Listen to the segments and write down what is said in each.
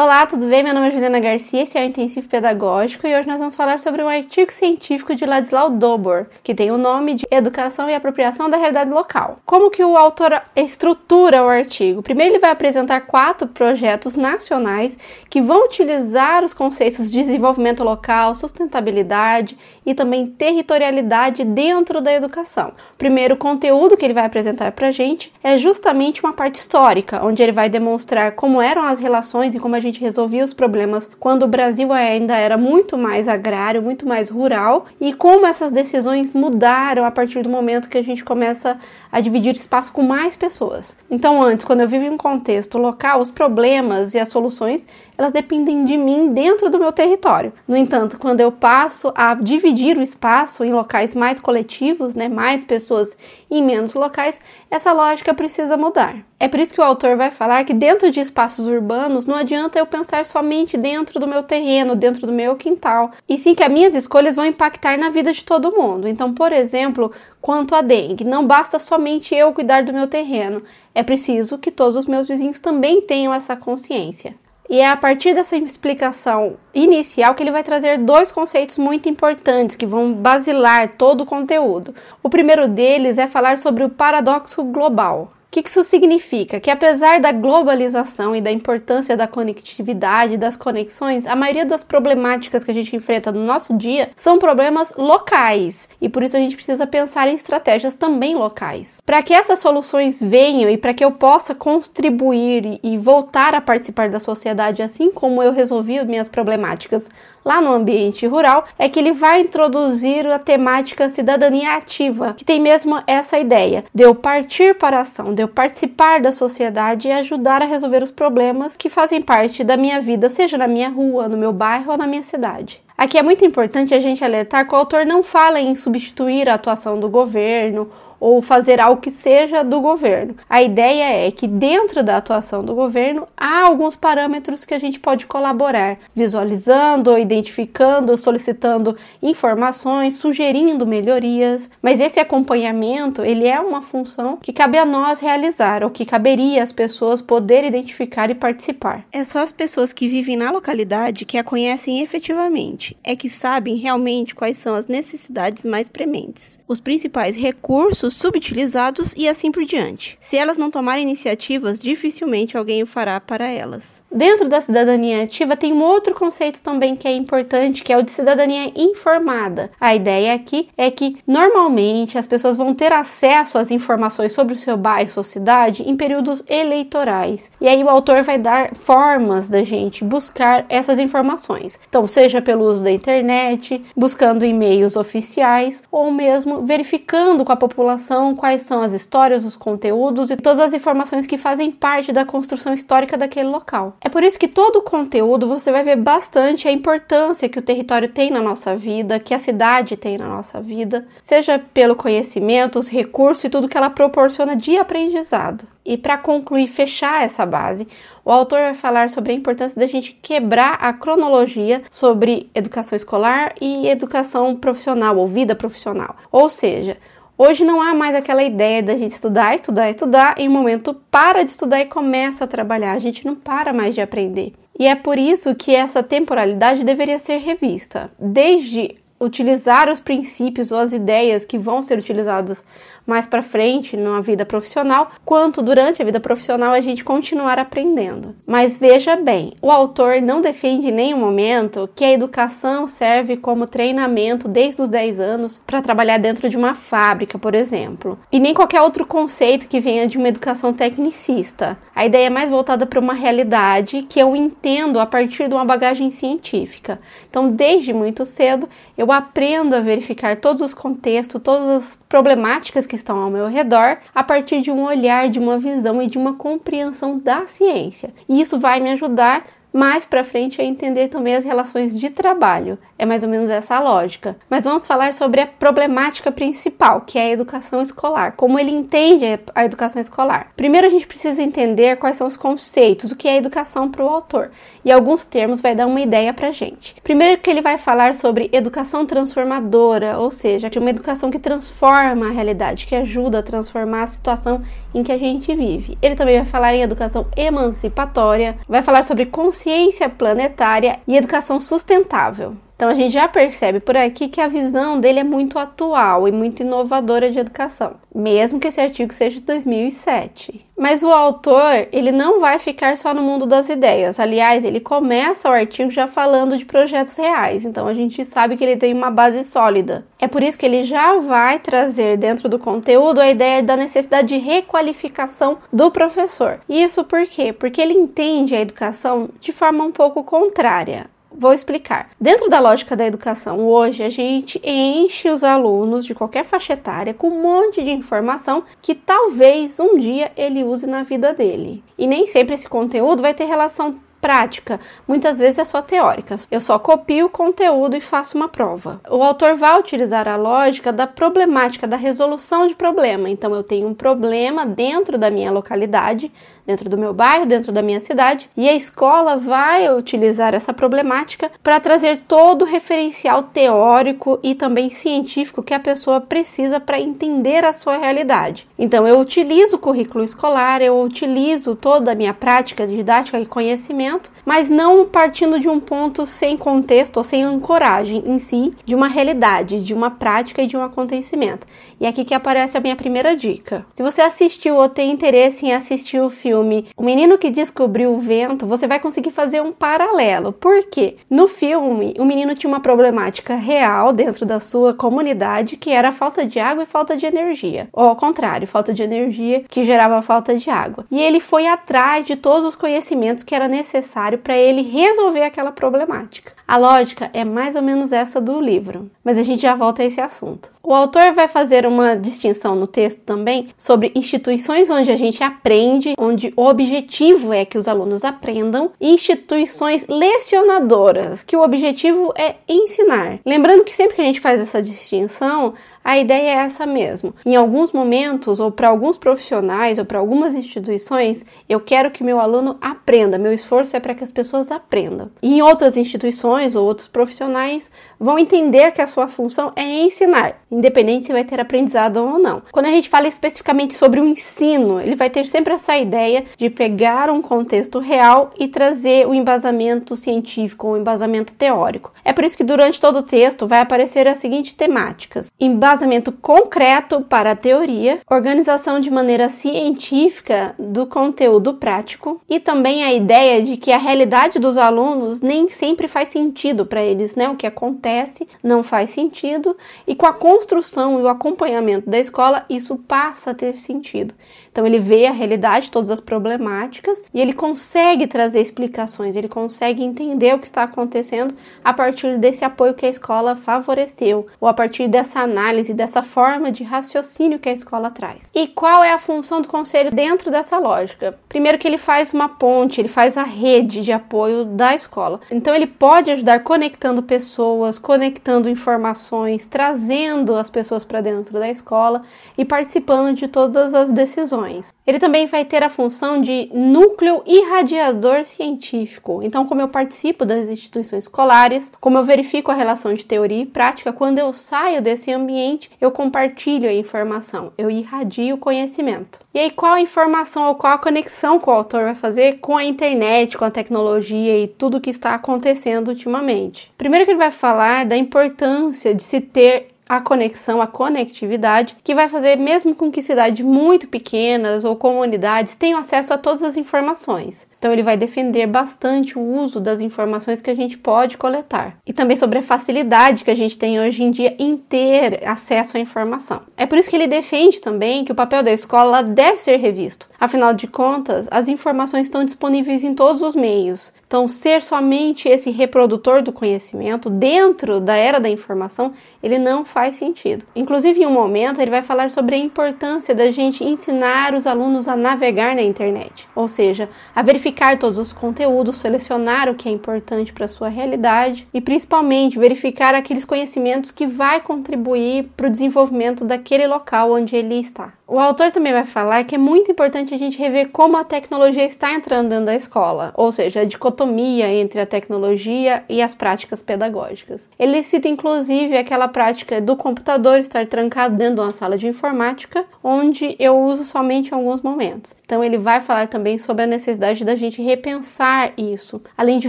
Olá, tudo bem? Meu nome é Juliana Garcia, esse é o Intensivo Pedagógico e hoje nós vamos falar sobre um artigo científico de Ladislau Dobor, que tem o nome de Educação e Apropriação da Realidade Local. Como que o autor estrutura o artigo? Primeiro ele vai apresentar quatro projetos nacionais que vão utilizar os conceitos de desenvolvimento local, sustentabilidade e também territorialidade dentro da educação. O primeiro conteúdo que ele vai apresentar para a gente é justamente uma parte histórica, onde ele vai demonstrar como eram as relações e como a gente gente resolvia os problemas quando o Brasil ainda era muito mais agrário, muito mais rural, e como essas decisões mudaram a partir do momento que a gente começa a dividir espaço com mais pessoas. Então, antes, quando eu vivo em um contexto local, os problemas e as soluções elas dependem de mim dentro do meu território. No entanto, quando eu passo a dividir o espaço em locais mais coletivos, né, mais pessoas em menos locais, essa lógica precisa mudar. É por isso que o autor vai falar que dentro de espaços urbanos não adianta eu pensar somente dentro do meu terreno, dentro do meu quintal, e sim que as minhas escolhas vão impactar na vida de todo mundo. Então, por exemplo, quanto à dengue, não basta somente eu cuidar do meu terreno, é preciso que todos os meus vizinhos também tenham essa consciência. E é a partir dessa explicação inicial que ele vai trazer dois conceitos muito importantes que vão basilar todo o conteúdo. O primeiro deles é falar sobre o paradoxo global. O que isso significa? Que apesar da globalização e da importância da conectividade, das conexões, a maioria das problemáticas que a gente enfrenta no nosso dia são problemas locais e por isso a gente precisa pensar em estratégias também locais. Para que essas soluções venham e para que eu possa contribuir e voltar a participar da sociedade assim como eu resolvi minhas problemáticas lá no ambiente rural, é que ele vai introduzir a temática cidadania ativa, que tem mesmo essa ideia de eu partir para a ação, eu participar da sociedade e ajudar a resolver os problemas que fazem parte da minha vida, seja na minha rua, no meu bairro ou na minha cidade. Aqui é muito importante a gente alertar que o autor não fala em substituir a atuação do governo ou fazer algo que seja do governo. A ideia é que dentro da atuação do governo há alguns parâmetros que a gente pode colaborar, visualizando, identificando, solicitando informações, sugerindo melhorias, mas esse acompanhamento, ele é uma função que cabe a nós realizar, ou que caberia às pessoas poder identificar e participar. É só as pessoas que vivem na localidade que a conhecem efetivamente, é que sabem realmente quais são as necessidades mais prementes, os principais recursos recursos subutilizados e assim por diante. Se elas não tomarem iniciativas, dificilmente alguém o fará para elas. Dentro da cidadania ativa tem um outro conceito também que é importante, que é o de cidadania informada. A ideia aqui é que normalmente as pessoas vão ter acesso às informações sobre o seu bairro ou cidade em períodos eleitorais. E aí o autor vai dar formas da gente buscar essas informações. Então, seja pelo uso da internet, buscando e-mails oficiais ou mesmo verificando com a população informação, quais são as histórias, os conteúdos e todas as informações que fazem parte da construção histórica daquele local. É por isso que todo o conteúdo você vai ver bastante a importância que o território tem na nossa vida, que a cidade tem na nossa vida, seja pelo conhecimento, os recursos e tudo que ela proporciona de aprendizado. E para concluir, fechar essa base, o autor vai falar sobre a importância da gente quebrar a cronologia sobre educação escolar e educação profissional ou vida profissional. Ou seja, Hoje não há mais aquela ideia da gente estudar, estudar, estudar, e um momento para de estudar e começa a trabalhar. A gente não para mais de aprender. E é por isso que essa temporalidade deveria ser revista. Desde utilizar os princípios ou as ideias que vão ser utilizadas mais para frente na vida profissional, quanto durante a vida profissional a gente continuar aprendendo. Mas veja bem, o autor não defende em nenhum momento que a educação serve como treinamento desde os 10 anos para trabalhar dentro de uma fábrica, por exemplo, e nem qualquer outro conceito que venha de uma educação tecnicista. A ideia é mais voltada para uma realidade que eu entendo a partir de uma bagagem científica. Então, desde muito cedo, eu aprendo a verificar todos os contextos, todas as problemáticas que estão ao meu redor a partir de um olhar, de uma visão e de uma compreensão da ciência. E isso vai me ajudar mais para frente a entender também as relações de trabalho. É mais ou menos essa a lógica. Mas vamos falar sobre a problemática principal, que é a educação escolar. Como ele entende a educação escolar. Primeiro a gente precisa entender quais são os conceitos, o que é educação para o autor. E alguns termos vai dar uma ideia para gente. Primeiro que ele vai falar sobre educação transformadora, ou seja, uma educação que transforma a realidade, que ajuda a transformar a situação em que a gente vive. Ele também vai falar em educação emancipatória, vai falar sobre consciência consciência planetária e educação sustentável. Então a gente já percebe por aqui que a visão dele é muito atual e muito inovadora de educação, mesmo que esse artigo seja de 2007. Mas o autor, ele não vai ficar só no mundo das ideias. Aliás, ele começa o artigo já falando de projetos reais, então a gente sabe que ele tem uma base sólida. É por isso que ele já vai trazer dentro do conteúdo a ideia da necessidade de requalificação do professor. Isso por quê? Porque ele entende a educação de forma um pouco contrária. Vou explicar. Dentro da lógica da educação, hoje a gente enche os alunos de qualquer faixa etária com um monte de informação que talvez um dia ele use na vida dele. E nem sempre esse conteúdo vai ter relação prática, muitas vezes é só teórica. Eu só copio o conteúdo e faço uma prova. O autor vai utilizar a lógica da problemática, da resolução de problema. Então eu tenho um problema dentro da minha localidade, dentro do meu bairro, dentro da minha cidade, e a escola vai utilizar essa problemática para trazer todo o referencial teórico e também científico que a pessoa precisa para entender a sua realidade. Então eu utilizo o currículo escolar, eu utilizo toda a minha prática didática e conhecimento, mas não partindo de um ponto sem contexto ou sem ancoragem em si de uma realidade, de uma prática e de um acontecimento. E é aqui que aparece a minha primeira dica. Se você assistiu ou tem interesse em assistir o filme filme O Menino que Descobriu o Vento, você vai conseguir fazer um paralelo. Por quê? No filme, o menino tinha uma problemática real dentro da sua comunidade, que era a falta de água e falta de energia. Ou ao contrário, falta de energia que gerava falta de água. E ele foi atrás de todos os conhecimentos que era necessário para ele resolver aquela problemática. A lógica é mais ou menos essa do livro, mas a gente já volta a esse assunto. O autor vai fazer uma distinção no texto também sobre instituições onde a gente aprende, onde o objetivo é que os alunos aprendam, e instituições lecionadoras, que o objetivo é ensinar. Lembrando que sempre que a gente faz essa distinção, a ideia é essa mesmo. Em alguns momentos, ou para alguns profissionais, ou para algumas instituições, eu quero que meu aluno aprenda, meu esforço é para que as pessoas aprendam. E em outras instituições ou outros profissionais vão entender que a sua função é ensinar, independente se vai ter aprendizado ou não. Quando a gente fala especificamente sobre o ensino, ele vai ter sempre essa ideia de pegar um contexto real e trazer o embasamento científico, o embasamento teórico. É por isso que durante todo o texto vai aparecer as seguintes temáticas: embasamento concreto para a teoria, organização de maneira científica do conteúdo prático e também a ideia de que a realidade dos alunos nem sempre faz sentido para eles, né? O que acontece não faz sentido e com a construção e o acompanhamento da escola isso passa a ter sentido. Então ele vê a realidade, todas as problemáticas e ele consegue trazer explicações, ele consegue entender o que está acontecendo a partir desse apoio que a escola favoreceu ou a partir dessa análise, dessa forma de raciocínio que a escola traz. E qual é a função do conselho dentro dessa lógica? Primeiro que ele faz uma ponte, ele faz a rede de apoio da escola. Então ele pode ajudar conectando pessoas, conectando informações, trazendo as pessoas para dentro da escola e participando de todas as decisões. Ele também vai ter a função de núcleo irradiador científico. Então, como eu participo das instituições escolares, como eu verifico a relação de teoria e prática, quando eu saio desse ambiente, eu compartilho a informação, eu irradio o conhecimento. E aí, qual a informação ou qual a conexão que o autor vai fazer com a internet, com a tecnologia e tudo o que está acontecendo ultimamente? Primeiro que ele vai falar da importância de se ter a conexão, a conectividade, que vai fazer mesmo com que cidades muito pequenas ou comunidades tenham acesso a todas as informações. Então ele vai defender bastante o uso das informações que a gente pode coletar e também sobre a facilidade que a gente tem hoje em dia em ter acesso à informação. É por isso que ele defende também que o papel da escola deve ser revisto. Afinal de contas, as informações estão disponíveis em todos os meios. Então, ser somente esse reprodutor do conhecimento dentro da era da informação, ele não faz sentido. Inclusive, em um momento, ele vai falar sobre a importância da gente ensinar os alunos a navegar na internet, ou seja, a verificar todos os conteúdos, selecionar o que é importante para sua realidade e principalmente verificar aqueles conhecimentos que vai contribuir para o desenvolvimento daquele local onde ele está. O autor também vai falar que é muito importante a gente rever como a tecnologia está entrando dentro da escola, ou seja, a dicotomia entre a tecnologia e as práticas pedagógicas. Ele cita inclusive aquela prática do computador estar trancado dentro de uma sala de informática, onde eu uso somente em alguns momentos. Então ele vai falar também sobre a necessidade da gente repensar isso, além de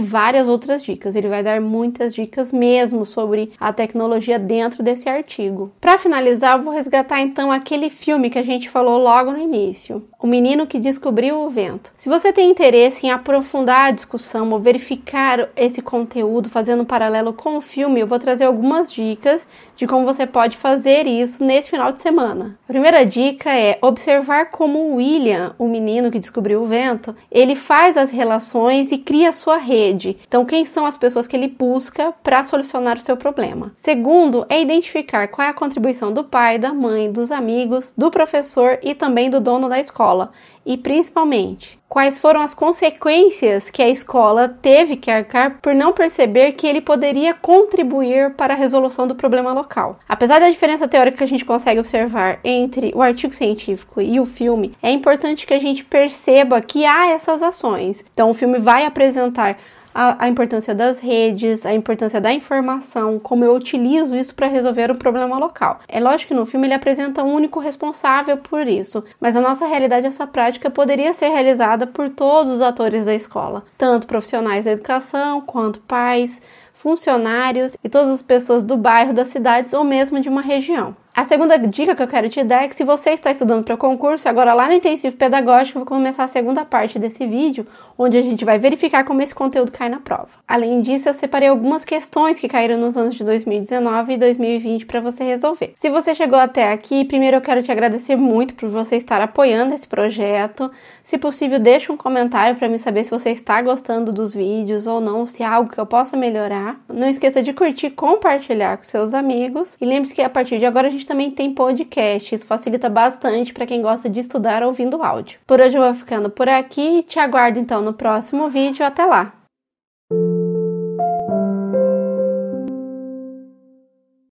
várias outras dicas. Ele vai dar muitas dicas mesmo sobre a tecnologia dentro desse artigo. Para finalizar, eu vou resgatar então aquele filme que a gente falou logo no início, O Menino que Descobriu o Vento. Se você tem interesse em aprofundar a discussão ou verificar esse conteúdo fazendo um paralelo com o filme, eu vou trazer algumas dicas de como você pode fazer isso nesse final de semana. A primeira dica é observar como William, o menino que descobriu o vento, ele faz as relações e cria sua rede. Então, quem são as pessoas que ele busca para solucionar o seu problema? Segundo, é identificar qual é a contribuição do pai, da mãe, dos amigos, do professor e também do dono da escola. E principalmente, quais foram as consequências que a escola teve que arcar por não perceber que ele poderia contribuir para a resolução do problema local. Apesar da diferença teórica que a gente consegue observar entre o artigo científico e o filme, é importante que a gente perceba que há essas ações. Então, o filme vai apresentar a, a, importância das redes, a importância da informação, como eu utilizo isso para resolver o problema local. É lógico que no filme ele apresenta um único responsável por isso, mas na nossa realidade essa prática poderia ser realizada por todos os atores da escola, tanto profissionais da educação quanto pais, funcionários e todas as pessoas do bairro, das cidades ou mesmo de uma região. A segunda dica que eu quero te dar é que se você está estudando para concurso, agora lá no intensivo pedagógico, eu vou começar a segunda parte desse vídeo, onde a gente vai verificar como esse conteúdo cai na prova. Além disso, eu separei algumas questões que caíram nos anos de 2019 e 2020 para você resolver. Se você chegou até aqui, primeiro eu quero te agradecer muito por você estar apoiando esse projeto. Se possível, deixa um comentário para me saber se você está gostando dos vídeos ou não, se há algo que eu possa melhorar. Não esqueça de curtir, compartilhar com seus amigos e lembre-se que a partir de agora a gente também tem podcast. Isso facilita bastante para quem gosta de estudar ouvindo áudio. Por hoje eu vou ficando por aqui te aguardo então no próximo vídeo. Até lá!